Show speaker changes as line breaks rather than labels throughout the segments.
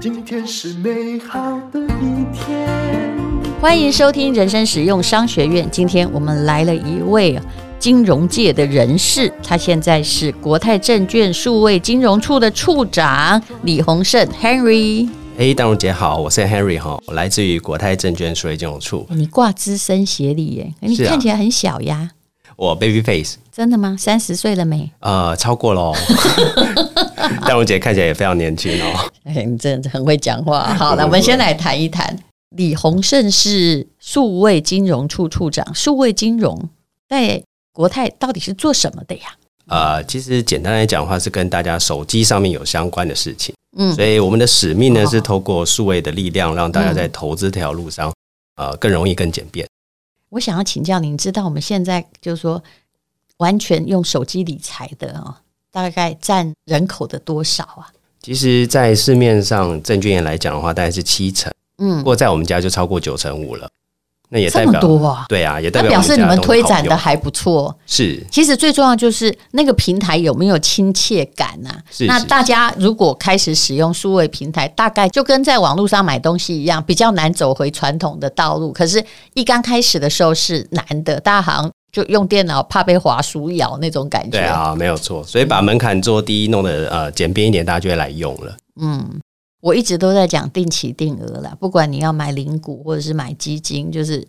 今天是美好的一天。
欢迎收听人生实用商学院。今天我们来了一位金融界的人士，他现在是国泰证券数位金融处的处长李洪胜 Henry。
哎，大荣姐好，我是 Henry 哈，我来自于国泰证券数位金融处。
你挂资深协理耶，你看起来很小呀。
我 baby face，
真的吗？三十岁了没？
呃，超过了。淡如姐看起来也非常年轻哦。
哎，你真的很会讲话。好，那我们先来谈一谈，李洪胜是数位金融处处长。数位金融在国泰到底是做什么的呀？
呃，其实简单来讲的话，是跟大家手机上面有相关的事情。嗯，所以我们的使命呢，是透过数位的力量，让大家在投资这条路上，呃，更容易、更简便。
我想要请教您，知道我们现在就是说完全用手机理财的哦，大概占人口的多少啊？
其实，在市面上证券业来讲的话，大概是七成，嗯，不过在我们家就超过九成五了。那也代表这么多啊？对啊，也代表，
表示你们推展的还不错。
是，
其实最重要就是那个平台有没有亲切感啊？是。那大家如果开始使用数位平台，大概就跟在网络上买东西一样，比较难走回传统的道路。可是，一刚开始的时候是难的，大家好像就用电脑怕被滑鼠咬那种感觉。
对啊，没有错。所以把门槛做低，弄得呃简便一点，大家就会来用了。嗯。
我一直都在讲定期定额啦，不管你要买零股或者是买基金，就是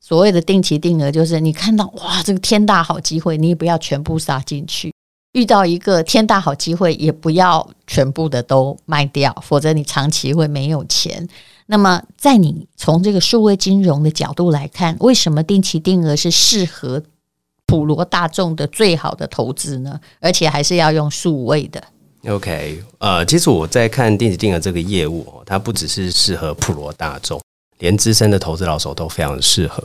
所谓的定期定额，就是你看到哇，这个天大好机会，你也不要全部杀进去；遇到一个天大好机会，也不要全部的都卖掉，否则你长期会没有钱。那么，在你从这个数位金融的角度来看，为什么定期定额是适合普罗大众的最好的投资呢？而且还是要用数位的。
OK，呃，其实我在看电子定额这个业务，它不只是适合普罗大众，连资深的投资老手都非常的适合。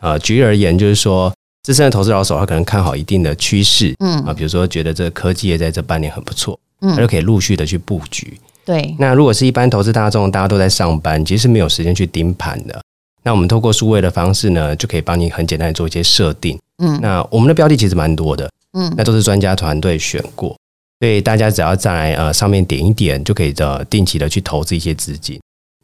呃，举例而言，就是说资深的投资老手，他可能看好一定的趋势，嗯啊，比如说觉得这个科技业在这半年很不错，嗯，他就可以陆续的去布局。
对，
那如果是一般投资大众，大家都在上班，其实没有时间去盯盘的。那我们透过数位的方式呢，就可以帮你很简单的做一些设定。嗯，那我们的标的其实蛮多的，嗯，那都是专家团队选过。所以大家只要在呃上面点一点，就可以的定期的去投资一些资金。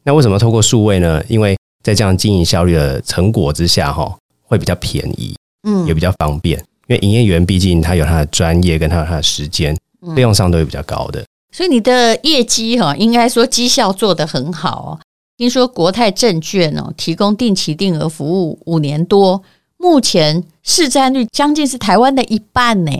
那为什么透过数位呢？因为在这样经营效率的成果之下，哈，会比较便宜，嗯，也比较方便。因为营业员毕竟他有他的专业，跟他有他的时间，费用上都会比较高的。
所以你的业绩哈，应该说绩效做得很好哦。听说国泰证券哦，提供定期定额服务五年多，目前市占率将近是台湾的一半呢。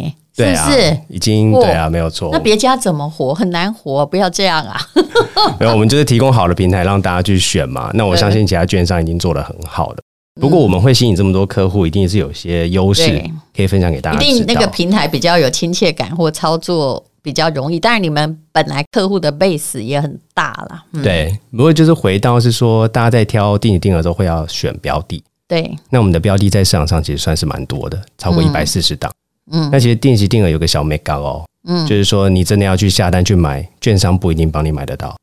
是不是
已经对啊，没有错。
那别家怎么活？很难活，不要这样啊！
没有，我们就是提供好的平台让大家去选嘛。那我相信其他券商已经做得很好了。不过我们会吸引这么多客户，一定是有些优势可以分享给大家。
一定那个平台比较有亲切感，或操作比较容易。当然，你们本来客户的 base 也很大了。
对，不过就是回到是说，大家在挑定期定额的时候会要选标的。
对，
那我们的标的在市场上其实算是蛮多的，超过一百四十档。嗯，那其实定期定额有个小眉角哦，嗯，就是说你真的要去下单去买，券商不一定帮你买得到，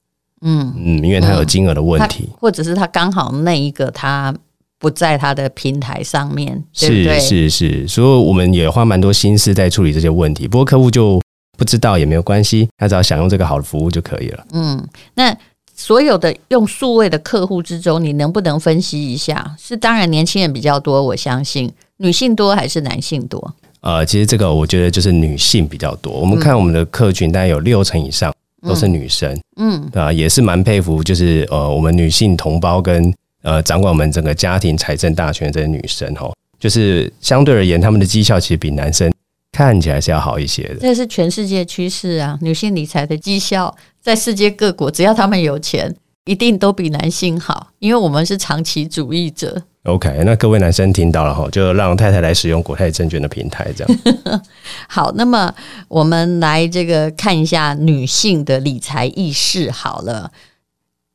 嗯嗯，因为它有金额的问题，
或者是他刚好那一个他不在他的平台上面，
是是是，所以我们也花蛮多心思在处理这些问题。不过客户就不知道也没有关系，他只要享用这个好的服务就可以了。
嗯，那所有的用数位的客户之中，你能不能分析一下？是当然年轻人比较多，我相信女性多还是男性多？
呃，其实这个我觉得就是女性比较多。我们看我们的客群，大概有六成以上都是女生，嗯，啊、呃，也是蛮佩服，就是呃，我们女性同胞跟呃掌管我们整个家庭财政大权的这些女生哈，就是相对而言，他们的绩效其实比男生看起来是要好一些的。
这是全世界趋势啊，女性理财的绩效在世界各国，只要他们有钱，一定都比男性好，因为我们是长期主义者。
OK，那各位男生听到了哈，就让太太来使用国泰证券的平台，这样。
好，那么我们来这个看一下女性的理财意识。好了，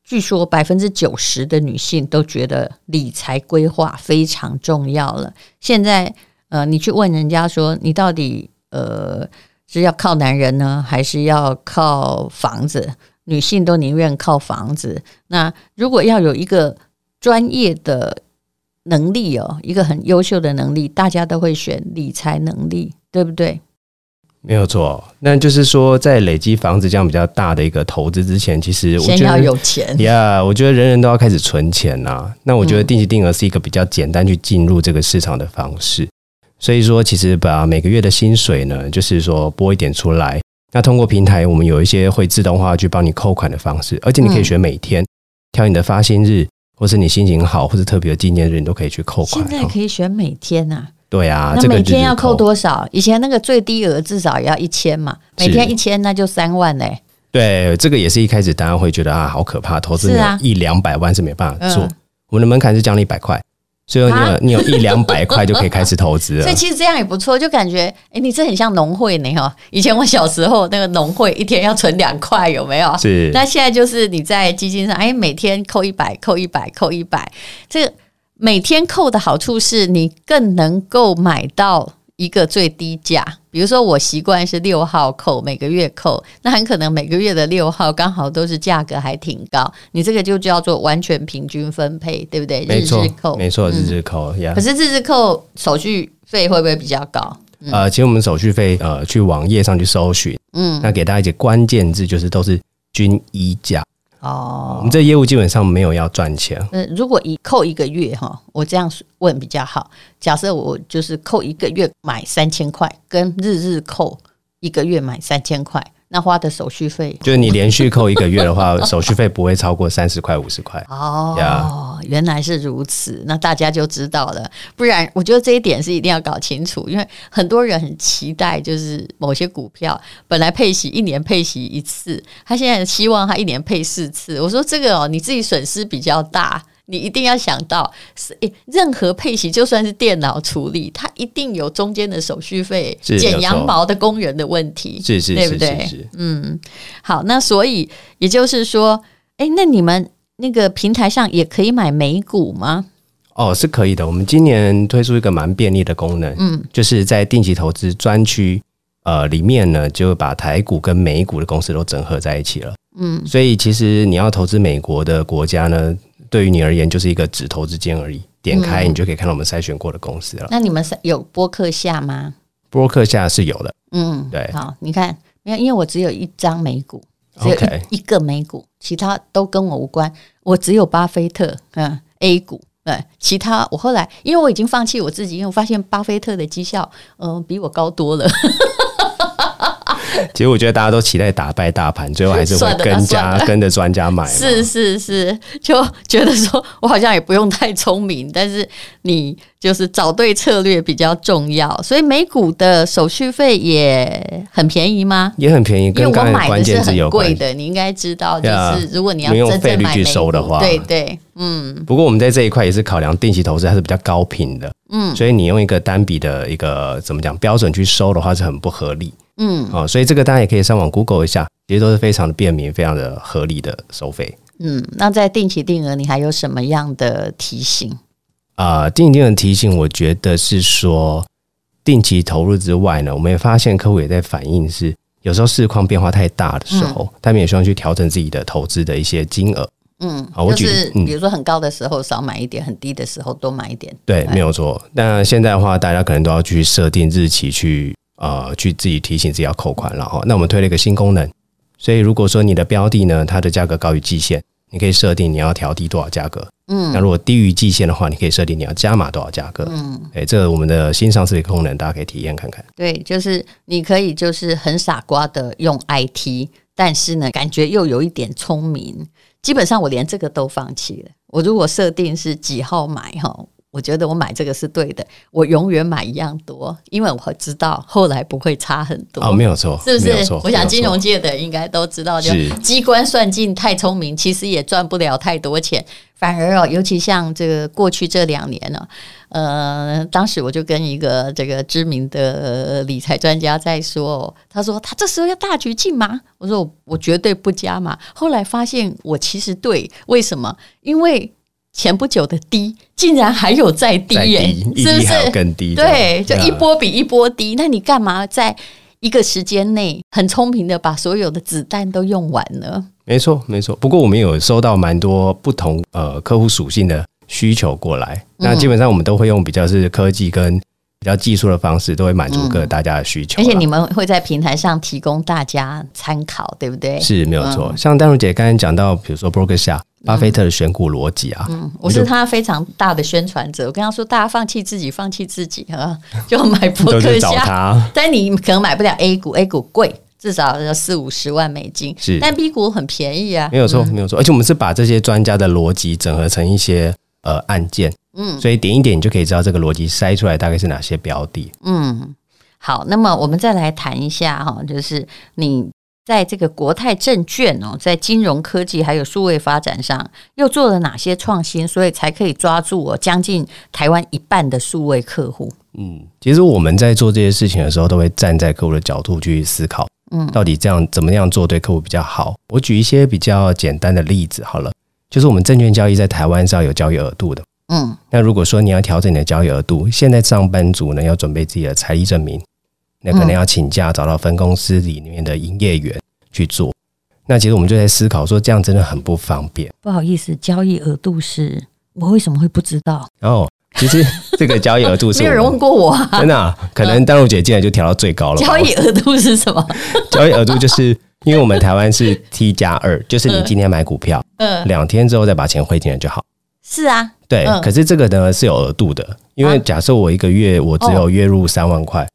据说百分之九十的女性都觉得理财规划非常重要了。现在，呃，你去问人家说，你到底呃是要靠男人呢，还是要靠房子？女性都宁愿靠房子。那如果要有一个专业的能力哦，一个很优秀的能力，大家都会选理财能力，对不对？
没有错。那就是说，在累积房子这样比较大的一个投资之前，其实我觉得
先要有钱
呀。Yeah, 我觉得人人都要开始存钱呐、啊。那我觉得定期定额是一个比较简单去进入这个市场的方式。所以说，其实把每个月的薪水呢，就是说拨一点出来。那通过平台，我们有一些会自动化去帮你扣款的方式，而且你可以选每天，挑你的发薪日，或是你心情好，或是特别的纪念日，你都可以去扣款。
现在可以选每天呐、啊？
对啊，
那每天要扣多少？以前那个最低额至少也要一千嘛，每天一千那就三万嘞、欸。
对，这个也是一开始大家会觉得啊，好可怕，投资一两百万是没办法做。我们的门槛是降了一百块。所以你有、啊、你有一两百块就可以开始投资了，
所以其实这样也不错，就感觉哎、欸，你这很像农会呢哈。以前我小时候那个农会一天要存两块，有没有？
是。
那现在就是你在基金上，哎，每天扣一百，扣一百，扣一百。这个每天扣的好处是你更能够买到。一个最低价，比如说我习惯是六号扣，每个月扣，那很可能每个月的六号刚好都是价格还挺高，你这个就叫做完全平均分配，对不对？
没错，
日日扣，
没错，日日扣呀。
可是日日扣手续费会不会比较高？
嗯、呃，其实我们手续费呃，去网页上去搜寻，嗯，那给大家一些关键字，就是都是均一价。哦，我们这业务基本上没有要赚钱。
嗯，如果一扣一个月哈，我这样问比较好。假设我就是扣一个月买三千块，跟日日扣一个月买三千块。那花的手续费，
就是你连续扣一个月的话，手续费不会超过三十块、五十块。
哦.原来是如此，那大家就知道了。不然，我觉得这一点是一定要搞清楚，因为很多人很期待，就是某些股票本来配息一年配息一次，他现在希望他一年配四次。我说这个哦，你自己损失比较大。你一定要想到，是任何配息，就算是电脑处理，它一定有中间的手续费、剪羊毛的工人的问题，
是是，
对不对？嗯，好，那所以也就是说，哎，那你们那个平台上也可以买美股吗？
哦，是可以的。我们今年推出一个蛮便利的功能，嗯，就是在定期投资专区呃里面呢，就把台股跟美股的公司都整合在一起了。嗯，所以其实你要投资美国的国家呢。对于你而言，就是一个指投之间而已。点开，你就可以看到我们筛选过的公司了。
那你们有播客下吗？
播客下是有的。
嗯，
对。
好，你看，因为因为我只有一张美股，只有一个美股，其他都跟我无关。我只有巴菲特，嗯，A 股，对，其他我后来因为我已经放弃我自己，因为我发现巴菲特的绩效，嗯，比我高多了。
其实我觉得大家都期待打败大盘，最后还是会跟家跟着专家买。
是是是，就觉得说我好像也不用太聪明，但是你就是找对策略比较重要。所以美股的手续费也很便宜吗？
也很便宜，跟刚才关键是有。
贵的，你应该知道，就是如果你要用费率去收的话，对对，嗯。
不过我们在这一块也是考量定期投资它是比较高频的，嗯，所以你用一个单笔的一个怎么讲标准去收的话是很不合理。嗯，哦，所以这个大家也可以上网 Google 一下，其实都是非常的便民、非常的合理的收费。
嗯，那在定期定额，你还有什么样的提醒？
啊、呃，定期定额提醒，我觉得是说定期投入之外呢，我们也发现客户也在反映是，有时候市况变化太大的时候，嗯、他们也希望去调整自己的投资的一些金额。嗯，好，我举
就是比如说很高的时候少买一点，很低的时候多买一点。
对，没有错。那现在的话，大家可能都要去设定日期去。呃，去自己提醒自己要扣款，了哈那我们推了一个新功能，所以如果说你的标的呢，它的价格高于季线，你可以设定你要调低多少价格。嗯，那如果低于季线的话，你可以设定你要加码多少价格。嗯，哎，这个我们的新上市的功能，大家可以体验看看。
对，就是你可以就是很傻瓜的用 IT，但是呢，感觉又有一点聪明。基本上我连这个都放弃了。我如果设定是几号买哈。我觉得我买这个是对的，我永远买一样多，因为我知道后来不会差很多。
哦，没有错，
是不是？我想金融界的应该都知道，就机关算尽太聪明，其实也赚不了太多钱。反而哦，尤其像这个过去这两年呢，呃，当时我就跟一个这个知名的理财专家在说，他说他这时候要大举进吗？我说我我绝对不加码。后来发现我其实对，为什么？因为。前不久的低，竟然还有再低耶，低是不是？
更低，
对，就一波比一波低。那你干嘛在一个时间内很聪明的把所有的子弹都用完呢？
没错，没错。不过我们有收到蛮多不同呃客户属性的需求过来，嗯、那基本上我们都会用比较是科技跟比较技术的方式，都会满足各大家的需求。
而且你们会在平台上提供大家参考，对不对？
是没有错。像丹如姐刚才讲到，比如说 Broker 下巴菲特的选股逻辑啊，
嗯，我是他非常大的宣传者。我跟他说，大家放弃自己，放弃自己啊，就买 Broker 下。但你可能买不了 A 股，A 股贵。至少要四五十万美金，是，但 B 股很便宜啊，
没有错，没有错，而且我们是把这些专家的逻辑整合成一些呃案件，嗯，所以点一点你就可以知道这个逻辑筛出来大概是哪些标的，
嗯，好，那么我们再来谈一下哈，就是你在这个国泰证券哦，在金融科技还有数位发展上又做了哪些创新，所以才可以抓住我将近台湾一半的数位客户？
嗯，其实我们在做这些事情的时候，都会站在客户的角度去思考。嗯，到底这样怎么样做对客户比较好？我举一些比较简单的例子好了，就是我们证券交易在台湾是要有交易额度的。嗯，那如果说你要调整你的交易额度，现在上班族呢要准备自己的财力证明，那可能要请假找到分公司里面的营业员去做。那其实我们就在思考说，这样真的很不方便。
不好意思，交易额度是我为什么会不知道？
哦。其实 这个交易额度是
没有人问过我，啊，
真的，啊，可能淡如姐进来就调到最高了。
交易额度是什么？
交易额度就是因为我们台湾是 T 加二，就是你今天买股票，嗯，两天之后再把钱汇进来就好。
是啊，
对。可是这个呢是有额度的，因为假设我一个月我只有月入三万块。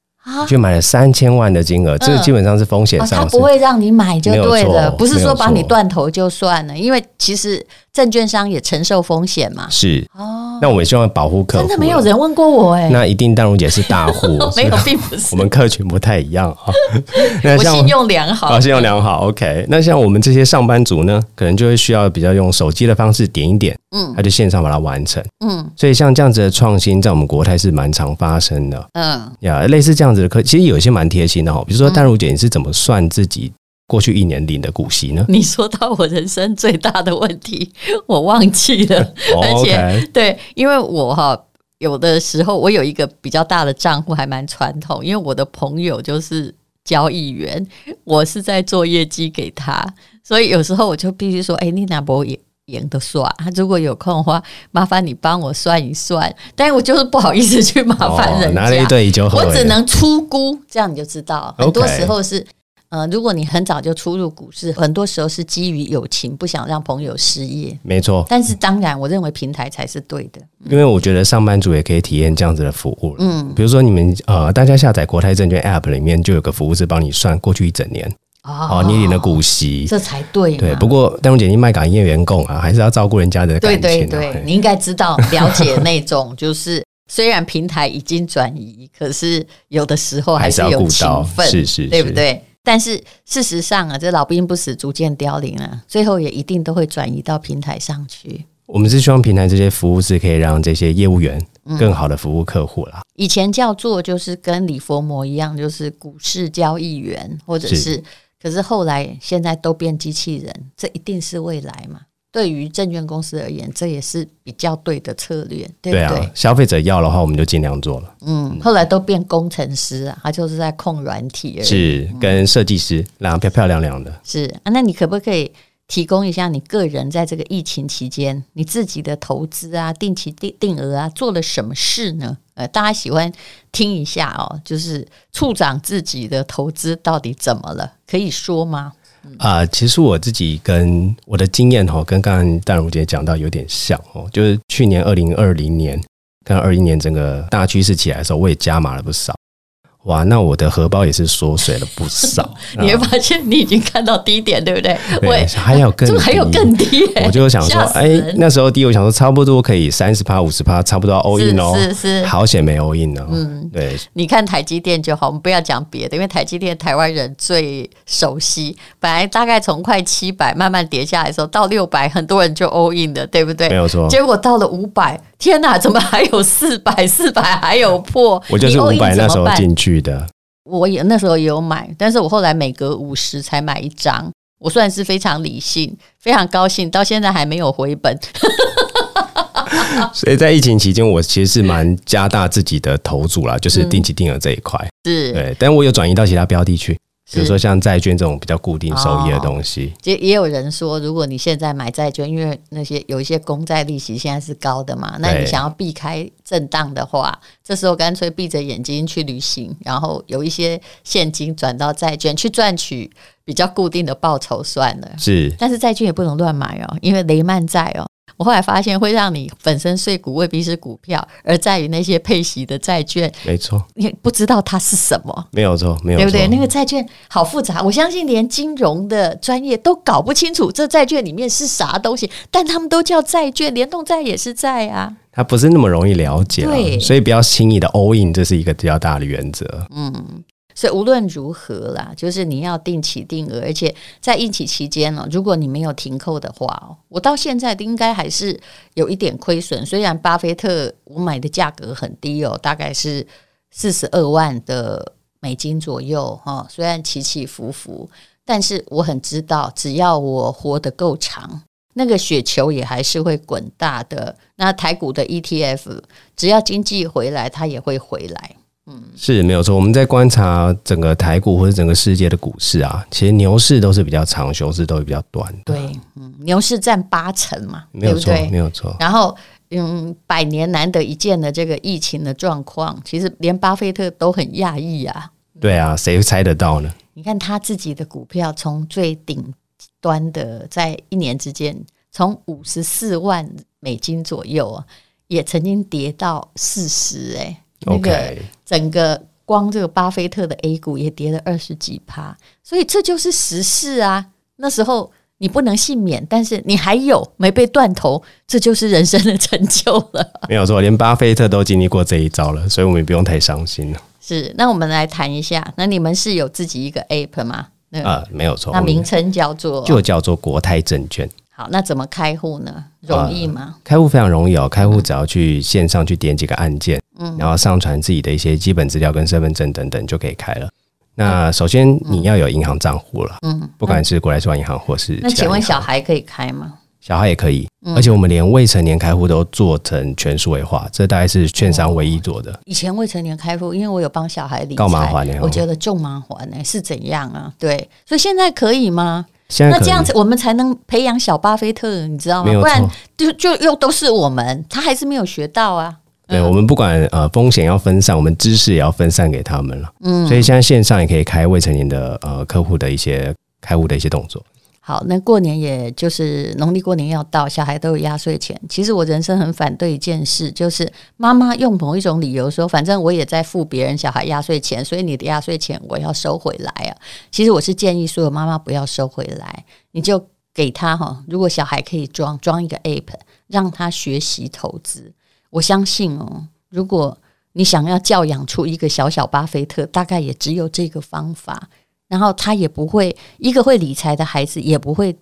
就买了三千万的金额，这个基本上是风险上，
他不会让你买就对了，不是说把你断头就算了，因为其实证券商也承受风险嘛。
是哦，那我们希望保护客户。
真的没有人问过我哎，
那一定淡如姐是大户，
没有，并不是，
我们客群不太一样啊。
我信用良好，
信用良好，OK。那像我们这些上班族呢，可能就会需要比较用手机的方式点一点，嗯，他就线上把它完成，嗯。所以像这样子的创新，在我们国泰是蛮常发生的，嗯呀，类似这样子。其实有一些蛮贴心的哈，比如说淡如姐，你是怎么算自己过去一年领的股息呢？
你说到我人生最大的问题，我忘记了，而且对，因为我哈有的时候我有一个比较大的账户，还蛮传统，因为我的朋友就是交易员，我是在做业绩给他，所以有时候我就必须说，哎，你那不也？赢的算，他如果有空的话，麻烦你帮我算一算。但是我就是不好意思去麻烦人家，
拿了一对就
我只能出估，这样你就知道。很多时候是，呃，如果你很早就出入股市，很多时候是基于友情，不想让朋友失业。
没错。
但是当然，我认为平台才是对的，
因为我觉得上班族也可以体验这样子的服务。嗯，比如说你们呃，大家下载国泰证券 App 里面就有个服务是帮你算过去一整年。哦，你领的股息，
这才对。
对，不过淡如姐，你卖港营业员工啊，还是要照顾人家的感情。对
对对，你应该知道了解那种，就是虽然平台已经转移，可是有的时候还是有情分，
是是，
对不对？但是事实上啊，这老兵不死，逐渐凋零啊，最后也一定都会转移到平台上去。
我们是希望平台这些服务是可以让这些业务员更好的服务客户啦。
以前叫做就是跟李佛摩一样，就是股市交易员，或者是。可是后来，现在都变机器人，这一定是未来嘛？对于证券公司而言，这也是比较对的策略，对不对？对啊，
消费者要的话，我们就尽量做了。
嗯，后来都变工程师啊，他就是在控软体而已，
是跟设计师，然后漂漂亮亮的。
是啊，那你可不可以？提供一下你个人在这个疫情期间你自己的投资啊、定期定定额啊做了什么事呢？呃，大家喜欢听一下哦，就是处长自己的投资到底怎么了？可以说吗？
啊、其实我自己跟我的经验哈，跟刚刚淡如姐讲到有点像哦，就是去年二零二零年跟二一年整个大趋势起来的时候，我也加码了不少。哇，那我的荷包也是缩水了不少。
你会发现你已经看到低点，对不对？
对，还有更低，
还有更 低。
我就想说，哎，那时候低，我想说差不多可以三十趴、五十趴，差不多 all in 哦。是是，好险没 all in 哦。嗯，对。
你看台积电就好，我们不要讲别的，因为台积电台湾人最熟悉。本来大概从快七百慢慢跌下来的时候，到六百，很多人就 all in 的，对不对？
没有错。
结果到了五百，天哪，怎么还有四百？四百还有破？
我就是五百那时候进去的。
我也那时候也有买，但是我后来每隔五十才买一张，我算是非常理性，非常高兴，到现在还没有回本。
所以在疫情期间，我其实是蛮加大自己的投注啦，就是定期定额这一块，
是、嗯、
对，但我有转移到其他标的去。比如说像债券这种比较固定收益的东西，
也、哦、也有人说，如果你现在买债券，因为那些有一些公债利息现在是高的嘛，那你想要避开震荡的话，这时候干脆闭着眼睛去旅行，然后有一些现金转到债券去赚取比较固定的报酬算了。
是，
但是债券也不能乱买哦，因为雷曼债哦。我后来发现，会让你粉身碎骨未必是股票，而在于那些配息的债券。
没错，
你不知道它是什么。
没有错，没有错，
对不对？那个债券好复杂，我相信连金融的专业都搞不清楚这债券里面是啥东西，但他们都叫债券，联动债也是债啊。
它不是那么容易了解，对，所以不要轻易的 all in，这是一个比较大的原则。
嗯。所以无论如何啦，就是你要定期定额，而且在疫情期间呢，如果你没有停扣的话，我到现在应该还是有一点亏损。虽然巴菲特我买的价格很低哦，大概是四十二万的美金左右哈，虽然起起伏伏，但是我很知道，只要我活得够长，那个雪球也还是会滚大的。那台股的 ETF，只要经济回来，它也会回来。嗯，
是没有错。我们在观察整个台股或者整个世界的股市啊，其实牛市都是比较长，熊市都是比较短。
对，嗯，牛市占八成嘛，
没有错，对对没有错。
然后，嗯，百年难得一见的这个疫情的状况，其实连巴菲特都很讶异啊。
对啊，谁猜得到呢？
你看他自己的股票从最顶端的，在一年之间，从五十四万美金左右啊，也曾经跌到四十哎。那个整个光这个巴菲特的 A 股也跌了二十几趴，所以这就是时事啊。那时候你不能幸免，但是你还有没被断头，这就是人生的成就了。
没有错，连巴菲特都经历过这一招了，所以我们也不用太伤心了。
是，那我们来谈一下，那你们是有自己一个 App 吗？
啊，没有错，
那名称叫做
就叫做国泰证券。
好，那怎么开户呢？容易吗？
呃、开户非常容易哦，开户只要去线上去点几个按键，嗯，然后上传自己的一些基本资料跟身份证等等就可以开了。那首先你要有银行账户了，嗯，不管是国泰世华银行或是，
那请问小孩可以开吗？
小孩也可以，而且我们连未成年开户都做成全数位化，这大概是券商唯一做的。
以前未成年开户，因为我有帮小孩理
财，麻烦，
我觉得重麻烦呢，是怎样啊？对，所以现在可以吗？
那
这样子，我们才能培养小巴菲特，你知道吗？不然就就又都是我们，他还是没有学到啊。
对，我们不管呃风险要分散，我们知识也要分散给他们了。嗯，所以现在线上也可以开未成年的呃客户的一些开户的一些动作。
好，那过年也就是农历过年要到，小孩都有压岁钱。其实我人生很反对一件事，就是妈妈用某一种理由说，反正我也在付别人小孩压岁钱，所以你的压岁钱我要收回来啊。其实我是建议所有妈妈不要收回来，你就给他哈。如果小孩可以装装一个 app，让他学习投资，我相信哦，如果你想要教养出一个小小巴菲特，大概也只有这个方法。然后他也不会，一个会理财的孩子也不会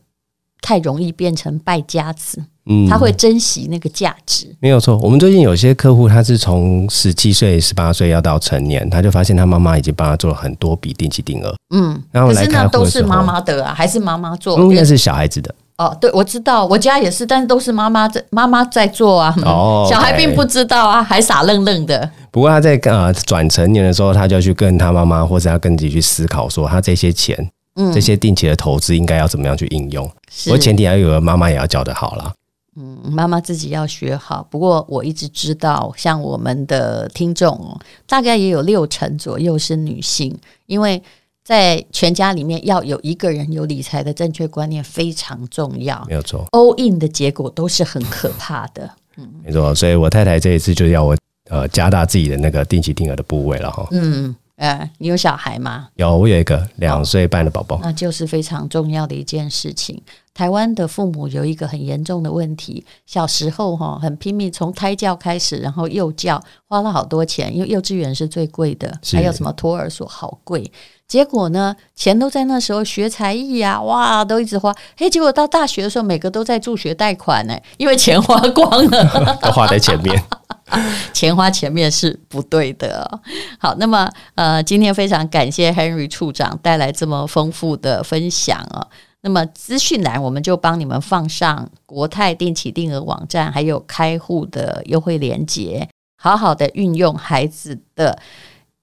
太容易变成败家子。嗯，他会珍惜那个价值。
没有错，我们最近有些客户，他是从十七岁、十八岁要到成年，他就发现他妈妈已经帮他做了很多笔定期定额。嗯，然后来看
都是妈妈的啊，还是妈妈做？
应该是小孩子的。
哦，对，我知道，我家也是，但是都是妈妈在妈妈在做啊。哦，小孩并不知道啊，还傻愣愣的。
不过他在呃转成年的时候，他就要去跟他妈妈，或者要跟自己去思考，说他这些钱，嗯，这些定期的投资应该要怎么样去应用。不过前提还有个妈妈也要教的好啦。
嗯，妈妈自己要学好。不过我一直知道，像我们的听众，大概也有六成左右是女性，因为。在全家里面要有一个人有理财的正确观念非常重要，
没有错。
all in 的结果都是很可怕的，嗯，
没错。所以我太太这一次就要我呃加大自己的那个定期定额的部位了哈。
嗯，呃，你有小孩吗？
有，我有一个两岁半的宝宝，
那就是非常重要的一件事情。台湾的父母有一个很严重的问题，小时候哈很拼命从胎教开始，然后幼教花了好多钱，因为幼稚园是最贵的，还有什么托儿所好贵。结果呢，钱都在那时候学才艺呀，哇，都一直花。嘿，结果到大学的时候，每个都在助学贷款呢，因为钱花光了，
都花在前面。
钱花前面是不对的。好，那么呃，今天非常感谢 Henry 处长带来这么丰富的分享哦。那么资讯栏我们就帮你们放上国泰定期定额网站，还有开户的优惠链接，好好的运用孩子的。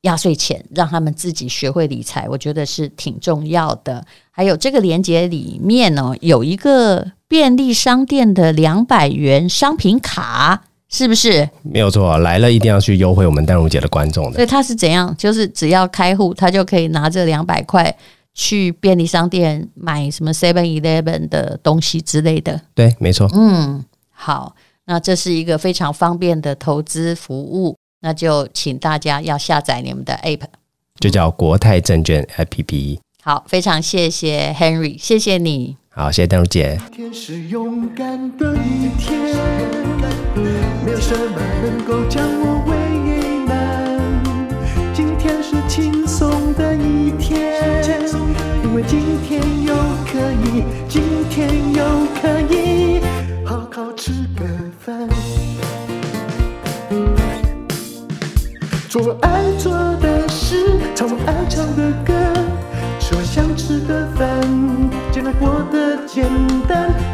压岁钱，让他们自己学会理财，我觉得是挺重要的。还有这个链接里面呢，有一个便利商店的两百元商品卡，是不是？
没有错，来了一定要去优惠我们淡如姐的观众的。
所以他是怎样？就是只要开户，他就可以拿这两百块去便利商店买什么 Seven Eleven 的东西之类的。
对，没错。
嗯，好，那这是一个非常方便的投资服务。那就请大家要下载你们的 App，
就叫国泰证券 APP。
好，非常谢谢 Henry，谢谢你。
好，谢谢淡如姐。
今天是勇敢的一天，没有什么能够将我为难。今天是轻松的一天，因为今天又可以，今天又可以好好吃个饭。做爱做的